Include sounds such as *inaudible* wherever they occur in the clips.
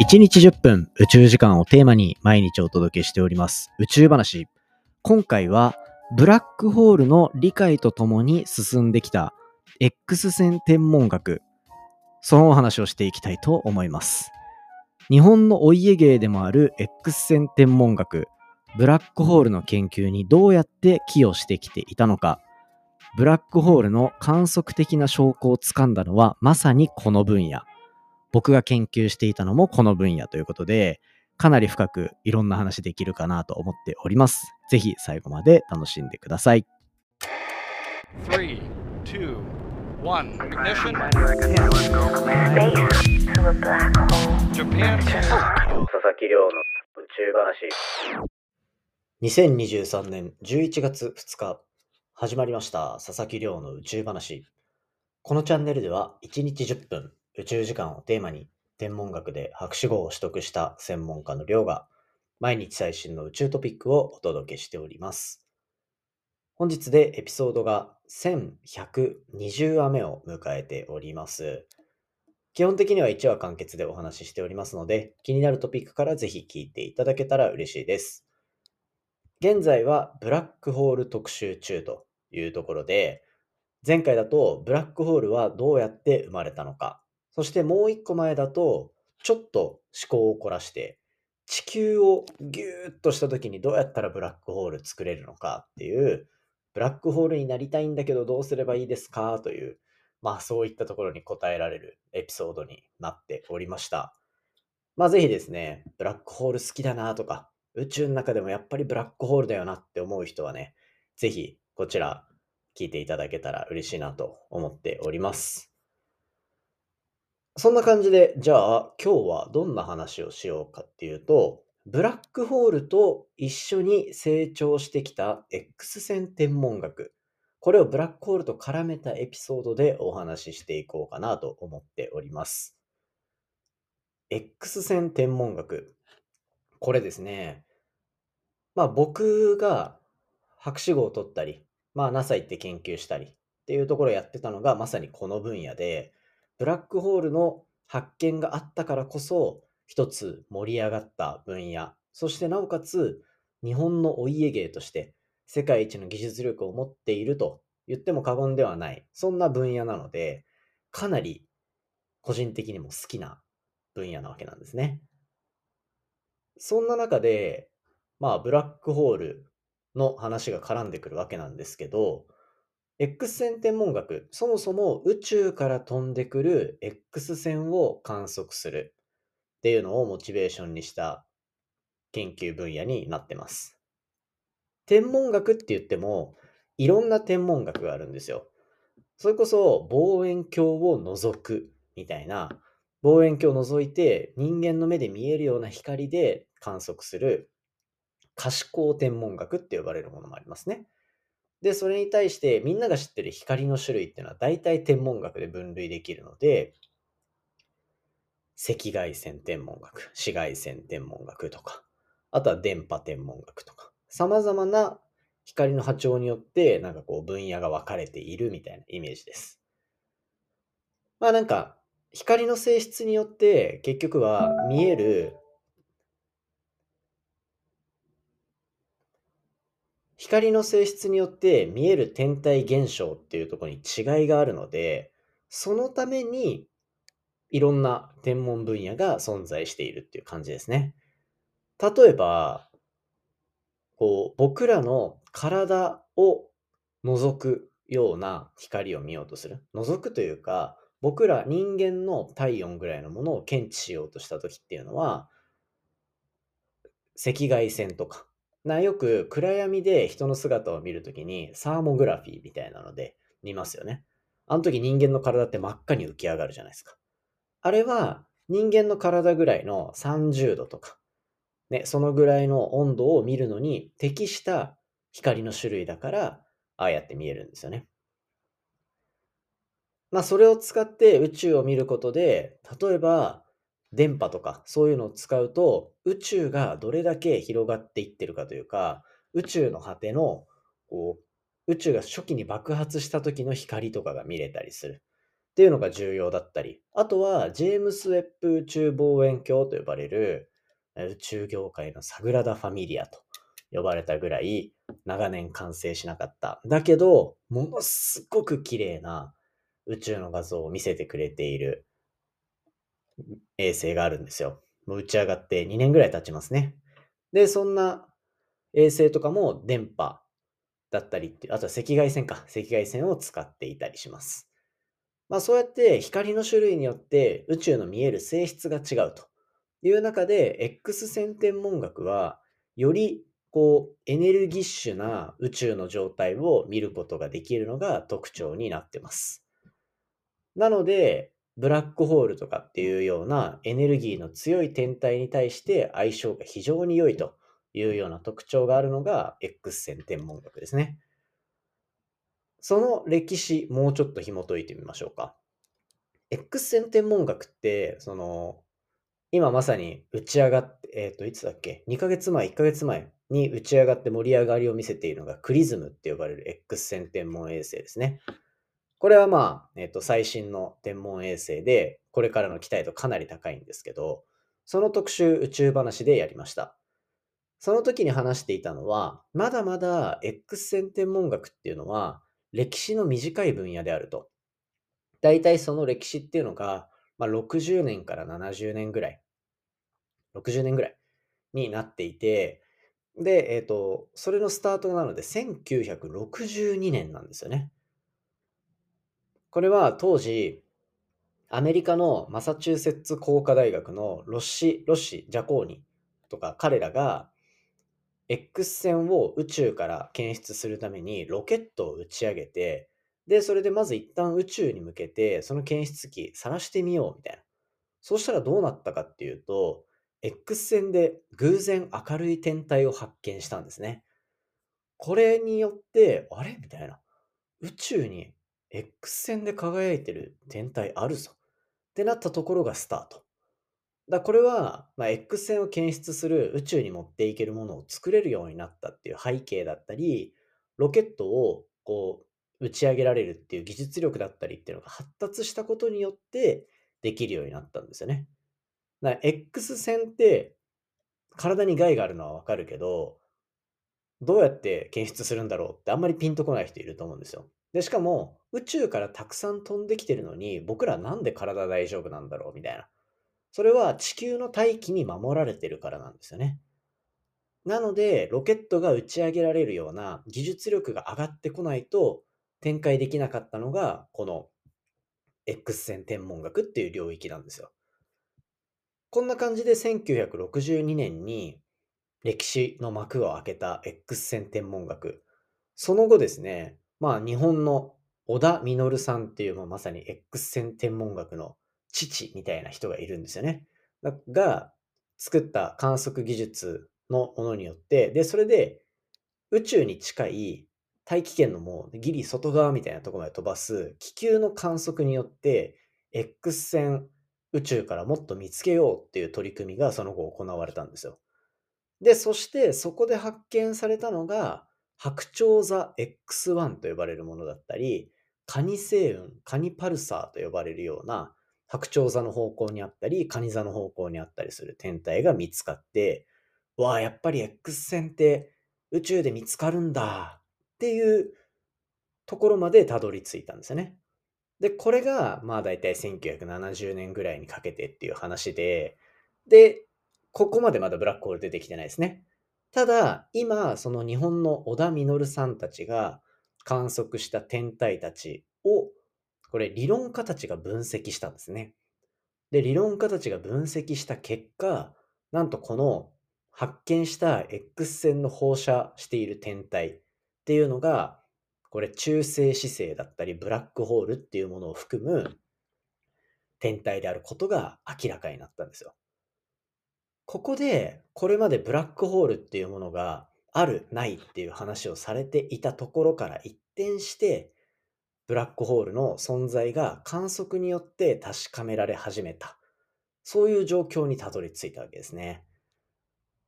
1日10分宇宙時間をテーマに毎日お届けしております宇宙話。今回はブラックホールの理解とともに進んできた X 線天文学。そのお話をしていきたいと思います。日本のお家芸でもある X 線天文学。ブラックホールの研究にどうやって寄与してきていたのか。ブラックホールの観測的な証拠をつかんだのはまさにこの分野。僕が研究していたのもこの分野ということで、かなり深くいろんな話できるかなと思っております。ぜひ最後まで楽しんでください。3 2 1 Ignition Japan 佐々木亮の宇宙話2023年11月2日始まりました佐々木亮の宇宙話このチャンネルでは1日10分宇宙時間をテーマに天文学で博士号を取得した専門家の亮が毎日最新の宇宙トピックをお届けしております。本日でエピソードが1120話目を迎えております。基本的には1話完結でお話ししておりますので、気になるトピックからぜひ聞いていただけたら嬉しいです。現在はブラックホール特集中というところで、前回だとブラックホールはどうやって生まれたのか、そしてもう一個前だと、ちょっと思考を凝らして、地球をギューッとした時にどうやったらブラックホール作れるのかっていう、ブラックホールになりたいんだけどどうすればいいですか？という、まあそういったところに答えられるエピソードになっておりました。まあぜひですね、ブラックホール好きだなとか、宇宙の中でもやっぱりブラックホールだよなって思う人はね、ぜひこちら聞いていただけたら嬉しいなと思っております。そんな感じで、じゃあ今日はどんな話をしようかっていうと、ブラックホールと一緒に成長してきた X 線天文学。これをブラックホールと絡めたエピソードでお話ししていこうかなと思っております。X 線天文学。これですね。まあ僕が博士号を取ったり、まあ NASA 行って研究したりっていうところをやってたのがまさにこの分野で、ブラックホールの発見があったからこそ、一つ盛り上がった分野、そしてなおかつ日本のお家芸として世界一の技術力を持っていると言っても過言ではない、そんな分野なので、かなり個人的にも好きな分野なわけなんですね。そんな中で、まあ、ブラックホールの話が絡んでくるわけなんですけど、X 線天文学、そもそも宇宙から飛んでくる X 線を観測するっていうのをモチベーションにした研究分野になってます。天文学って言っても、いろんな天文学があるんですよ。それこそ望遠鏡を覗くみたいな、望遠鏡を覗いて人間の目で見えるような光で観測する可視光天文学って呼ばれるものもありますね。で、それに対してみんなが知ってる光の種類っていうのは大体天文学で分類できるので、赤外線天文学、紫外線天文学とか、あとは電波天文学とか、様々な光の波長によってなんかこう分野が分かれているみたいなイメージです。まあなんか光の性質によって結局は見える光の性質によって見える天体現象っていうところに違いがあるので、そのためにいろんな天文分野が存在しているっていう感じですね。例えば、こう僕らの体を覗くような光を見ようとする。覗くというか、僕ら人間の体温ぐらいのものを検知しようとした時っていうのは、赤外線とかな、よく暗闇で人の姿を見るときにサーモグラフィーみたいなので見ますよね。あの時人間の体って真っ赤に浮き上がるじゃないですか。あれは人間の体ぐらいの30度とか、ね、そのぐらいの温度を見るのに適した光の種類だから、ああやって見えるんですよね。まあ、それを使って宇宙を見ることで、例えば電波とかそういうのを使うと、宇宙がどれだけ広がっていってるかというか、宇宙の果ての、こう、宇宙が初期に爆発した時の光とかが見れたりする。っていうのが重要だったり、あとはジェームス・ウェッブ宇宙望遠鏡と呼ばれる宇宙業界のサグラダ・ファミリアと呼ばれたぐらい長年完成しなかった。だけど、ものすごく綺麗な宇宙の画像を見せてくれている衛星があるんですよ。もう打ち上がって2年ぐらい経ちますね。で、そんな衛星とかも電波だったりって、あとは赤外線か、赤外線を使っていたりします。まあそうやって光の種類によって宇宙の見える性質が違うという中で、X 線天文学はよりこうエネルギッシュな宇宙の状態を見ることができるのが特徴になってます。なので、ブラックホールとかっていうようなエネルギーの強い天体に対して相性が非常に良いというような特徴があるのが X 線天文学ですね。その歴史、もうちょっと紐解いてみましょうか。X 線天文学って、その、今まさに打ち上がって、えっ、ー、と、いつだっけ ?2 ヶ月前、1ヶ月前に打ち上がって盛り上がりを見せているのがクリズムって呼ばれる X 線天文衛星ですね。これはまあ、えっ、と、最新の天文衛星で、これからの期待度かなり高いんですけど、その特集宇宙話でやりました。その時に話していたのは、まだまだ X 線天文学っていうのは、歴史の短い分野であると。大体その歴史っていうのが、まあ、60年から70年ぐらい、60年ぐらいになっていて、で、えっ、ー、と、それのスタートなので1962年なんですよね。これは当時、アメリカのマサチューセッツ工科大学のロッシ、ロッシ、ジャコーニとか彼らが X 線を宇宙から検出するためにロケットを打ち上げて、で、それでまず一旦宇宙に向けて、その検出器晒してみようみたいな。そうしたらどうなったかっていうと、X 線で偶然明るい天体を発見したんですね。これによって、あれ？みたいな。宇宙に X 線で輝いてる天体あるぞ。ってなったところがスタート。だこれは、まあ、X 線を検出する宇宙に持っていけるものを作れるようになったっていう背景だったり、ロケットをこう打ち上げられるっていう技術力だったりっていうのが発達したことによってできるようになったんですよね。だから X 線って体に害があるのはわかるけど、どうやって検出するんだろうってあんまりピンとこない人いると思うんですよ。で、しかも宇宙からたくさん飛んできてるのに僕らなんで体大丈夫なんだろうみたいな。それは地球の大気に守られてるからなんですよね。なので、ロケットが打ち上げられるような技術力が上がってこないと展開できなかったのが、この X 線天文学っていう領域なんですよ。こんな感じで1962年に歴史の幕を開けた X 線天文学。その後ですね、まあ日本の小田実さんっていう、まさに X 線天文学の父みたいな人がいるんですよね。が作った観測技術のものによって、で、それで宇宙に近い大気圏のもうギリ外側みたいなところまで飛ばす気球の観測によって X 線宇宙からもっと見つけようっていう取り組みがその後行われたんですよ。で、そしてそこで発見されたのが白鳥座 X1 と呼ばれるものだったり、カニ星雲、カニパルサーと呼ばれるような白鳥座の方向にあったり、蟹座の方向にあったりする天体が見つかって、わあ、やっぱり X 線って宇宙で見つかるんだっていうところまでたどり着いたんですよね。で、これが、まあ大体1970年ぐらいにかけてっていう話で、で、ここまでまだブラックホール出てきてないですね。ただ、今、その日本の小田実さんたちが観測した天体たちをこれ理論家たちが分析したんですね。で、理論家たちが分析した結果、なんとこの発見した X 線の放射している天体っていうのが、これ中性子星だったりブラックホールっていうものを含む天体であることが明らかになったんですよ。ここで、これまでブラックホールっていうものがある、ないっていう話をされていたところから一転して、ブラックホールの存在が観測によって確かめられ始めた。そういう状況にたどり着いたわけですね。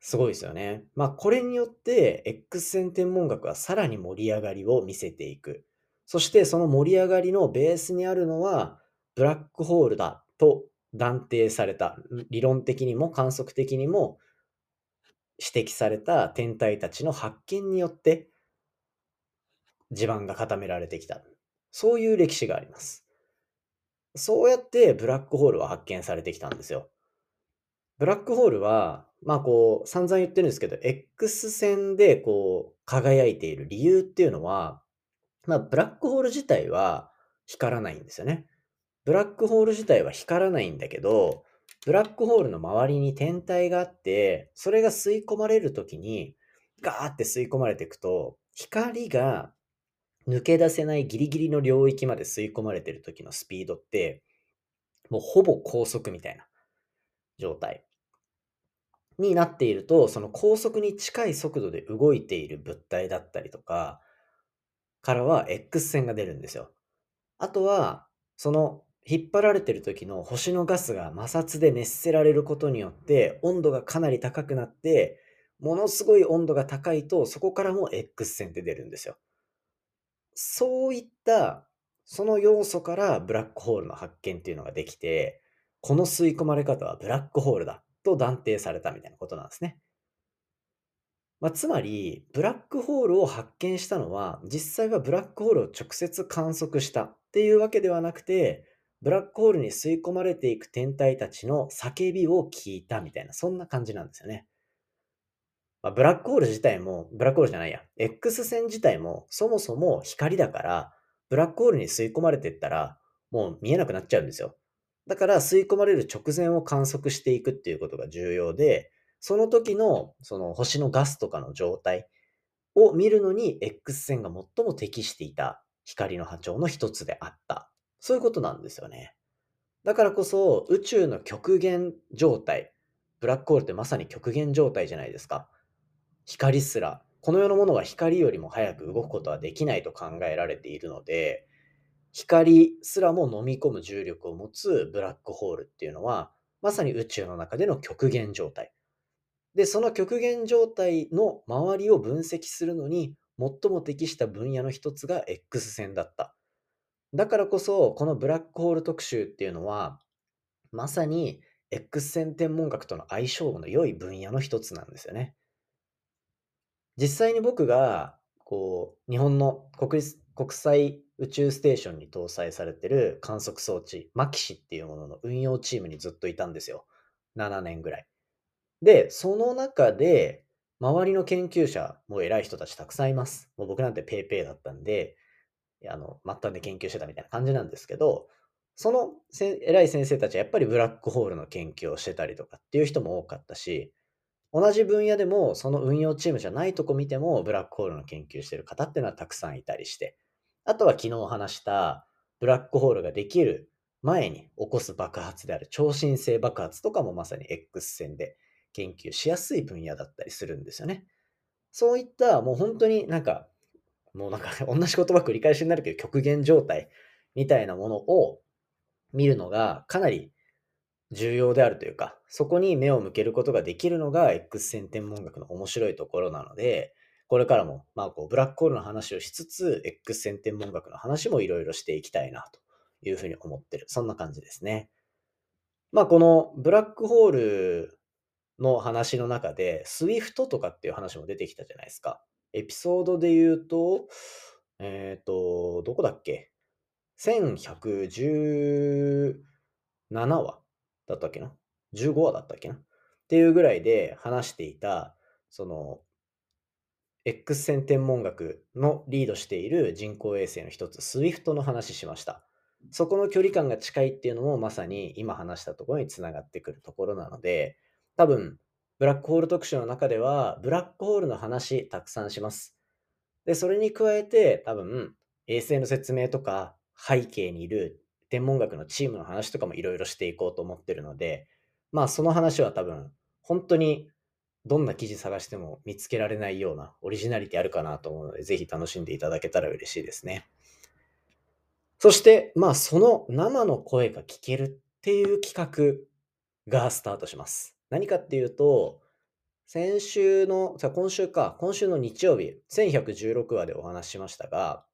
すごいですよね。まあこれによって X 線天文学はさらに盛り上がりを見せていく。そしてその盛り上がりのベースにあるのはブラックホールだと断定された、理論的にも観測的にも指摘された天体たちの発見によって地盤が固められてきた。そういう歴史があります。そうやってブラックホールは発見されてきたんですよ。ブラックホールは、まあこう、散々言ってるんですけど、X 線でこう、輝いている理由っていうのは、まあ、ブラックホール自体は光らないんですよね。ブラックホール自体は光らないんだけど、ブラックホールの周りに天体があって、それが吸い込まれるときに、ガーって吸い込まれていくと、光が抜け出せないギリギリの領域まで吸い込まれてる時のスピードって、もうほぼ高速みたいな状態になっていると、その高速に近い速度で動いている物体だったりとか、からは X 線が出るんですよ。あとは、その引っ張られてる時の星のガスが摩擦で熱せられることによって温度がかなり高くなってものすごい温度が高いとそこからも X 線って出るんですよ。そういったその要素からブラックホールの発見っていうのができてこの吸い込まれ方はブラックホールだと断定されたみたいなことなんですね。まあ、つまり、ブラックホールを発見したのは、実際はブラックホールを直接観測したっていうわけではなくて、ブラックホールに吸い込まれていく天体たちの叫びを聞いたみたいな、そんな感じなんですよね。まあ、ブラックホール自体も、ブラックホールじゃないや、X 線自体もそもそも光だから、ブラックホールに吸い込まれてったら、もう見えなくなっちゃうんですよ。だから吸い込まれる直前を観測していくっていうことが重要で、その時のその星のガスとかの状態を見るのに X 線が最も適していた光の波長の一つであった。そういうことなんですよね。だからこそ宇宙の極限状態、ブラックホールってまさに極限状態じゃないですか。光すら、この世のものは光よりも早く動くことはできないと考えられているので、光すらも飲み込む重力を持つブラックホールっていうのは、まさに宇宙の中での極限状態。で、その極限状態の周りを分析するのに最も適した分野の一つが X 線だった。だからこそ、このブラックホール特集っていうのは、まさに X 線天文学との相性の良い分野の一つなんですよね。実際に僕が、こう、日本の国立国際宇宙ステーションに搭載されてる観測装置、マキシっていうものの運用チームにずっといたんですよ。7年ぐらい。で、その中で、周りの研究者も偉い人たちたくさんいます。もう僕なんて paypay だったんで、あの、末端で研究してたみたいな感じなんですけど、その偉い先生たちはやっぱりブラックホールの研究をしてたりとかっていう人も多かったし、同じ分野でもその運用チームじゃないとこ見てもブラックホールの研究してる方っていうのはたくさんいたりして、あとは昨日話したブラックホールができる前に起こす爆発である超新星爆発とかもまさに X 線で研究しやすい分野だったりするんですよね。そういったもう本当になんか、もうなんか *laughs* 同じ言葉繰り返しになるけど極限状態みたいなものを見るのがかなり重要であるというか、そこに目を向けることができるのが X 線天文学の面白いところなので、これからも、まあ、こうブラックホールの話をしつつ、X 線天文学の話もいろいろしていきたいなというふうに思ってる。そんな感じですね。まあ、このブラックホールの話の中で、SWIFT とかっていう話も出てきたじゃないですか。エピソードで言うと、えっ、ー、と、どこだっけ ?1117 話だったっけな ?15 話だったっけな？っていうぐらいで話していた、その、X 線天文学のリードしている人工衛星の一つ、SWIFT の話しました。そこの距離感が近いっていうのもまさに今話したところにつながってくるところなので、多分、ブラックホール特集の中では、ブラックホールの話たくさんします。で、それに加えて、多分、衛星の説明とか、背景にいる天文学のチームの話とかもいろいろしていこうと思ってるので、まあ、その話は多分、本当にどんな記事探しても見つけられないようなオリジナリティあるかなと思うので、ぜひ楽しんでいただけたら嬉しいですね。そして、まあ、その生の声が聞けるっていう企画がスタートします。何かっていうと、先週の、さ今週か、今週の日曜日、1116話でお話ししましたが、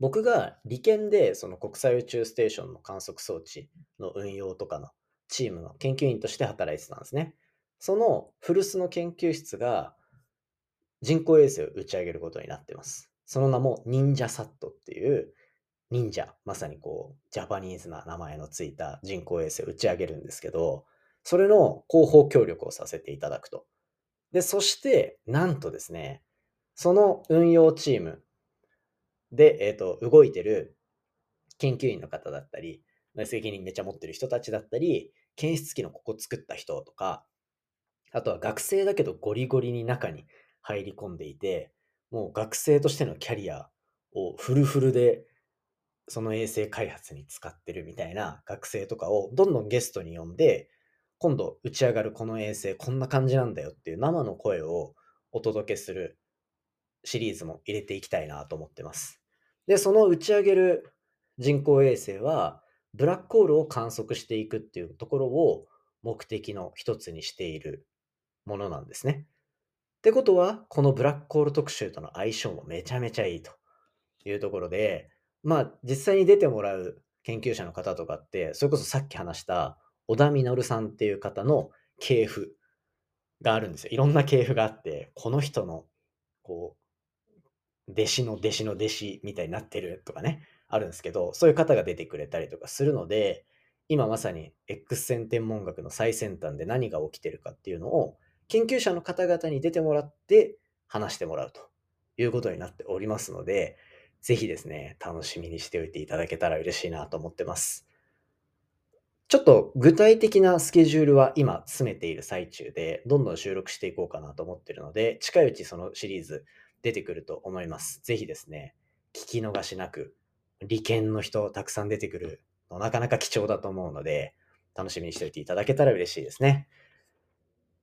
僕が理研でその国際宇宙ステーションの観測装置の運用とかのチームの研究員として働いてたんですね。その古巣の研究室が人工衛星を打ち上げることになってます。その名も忍者サットっていう忍者、まさにこう、ジャパニーズな名前のついた人工衛星を打ち上げるんですけど、それの広報協力をさせていただくと。で、そして、なんとですね、その運用チームで、えっ、ー、と、動いてる研究員の方だったり、責任めっちゃ持ってる人たちだったり、検出器のここ作った人とか、あとは学生だけどゴリゴリに中に入り込んでいて、もう学生としてのキャリアをフルフルでその衛星開発に使ってるみたいな学生とかをどんどんゲストに呼んで、今度打ち上がるこの衛星こんな感じなんだよっていう生の声をお届けするシリーズも入れていきたいなと思ってます。で、その打ち上げる人工衛星はブラックホールを観測していくっていうところを目的の一つにしているものなんですね。ってことは、このブラックホール特集との相性もめちゃめちゃいいというところで、まあ、実際に出てもらう研究者の方とかって、それこそさっき話した小田稔さんっていう方の系譜があるんですよ。いろんな系譜があって、この人の、こう、弟子の弟子の弟子みたいになってるとかね、あるんですけど、そういう方が出てくれたりとかするので、今まさに X 線天文学の最先端で何が起きてるかっていうのを、研究者の方々に出てもらって話してもらうということになっておりますので、ぜひですね、楽しみにしておいていただけたら嬉しいなと思ってます。ちょっと具体的なスケジュールは今詰めている最中で、どんどん収録していこうかなと思ってるので、近いうちそのシリーズ出てくると思います。ぜひですね、聞き逃しなく、利権の人たくさん出てくるのなかなか貴重だと思うので、楽しみにしておいていただけたら嬉しいですね。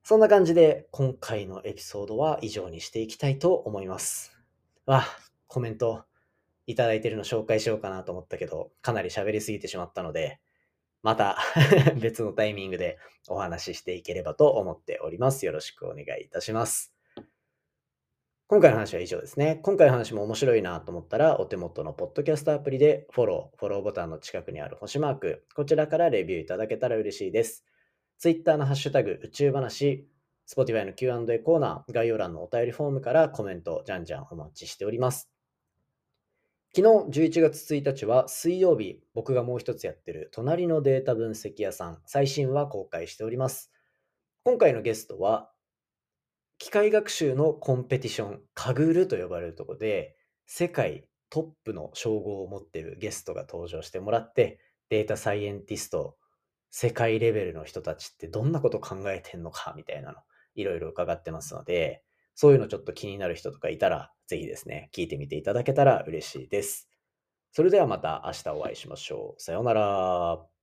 そんな感じで今回のエピソードは以上にしていきたいと思います。あ、コメントいただいてるの紹介しようかなと思ったけど、かなり喋りすぎてしまったので、また *laughs* 別のタイミングでお話ししていければと思っております。よろしくお願いいたします。今回の話は以上ですね。今回の話も面白いなと思ったら、お手元のポッドキャストアプリでフォロー、フォローボタンの近くにある星マーク、こちらからレビューいただけたら嬉しいです。Twitter のハッシュタグ宇宙話、Spotify の Q&A コーナー、概要欄のお便りフォームからコメント、じゃんじゃんお待ちしております。昨日11月1日は水曜日、僕がもう一つやってる隣のデータ分析屋さん、最新話公開しております。今回のゲストは、機械学習のコンペティション、カグルと呼ばれるところで、世界トップの称号を持っているゲストが登場してもらって、データサイエンティスト、世界レベルの人たちってどんなこと考えてんのかみたいなの、いろいろ伺ってますので、そういうのちょっと気になる人とかいたら、ぜひですね、聞いてみていただけたら嬉しいです。それではまた明日お会いしましょう。さようなら。